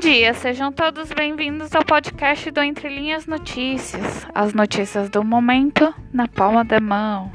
dia, sejam todos bem-vindos ao podcast do Entre Linhas Notícias. As notícias do momento na palma da mão.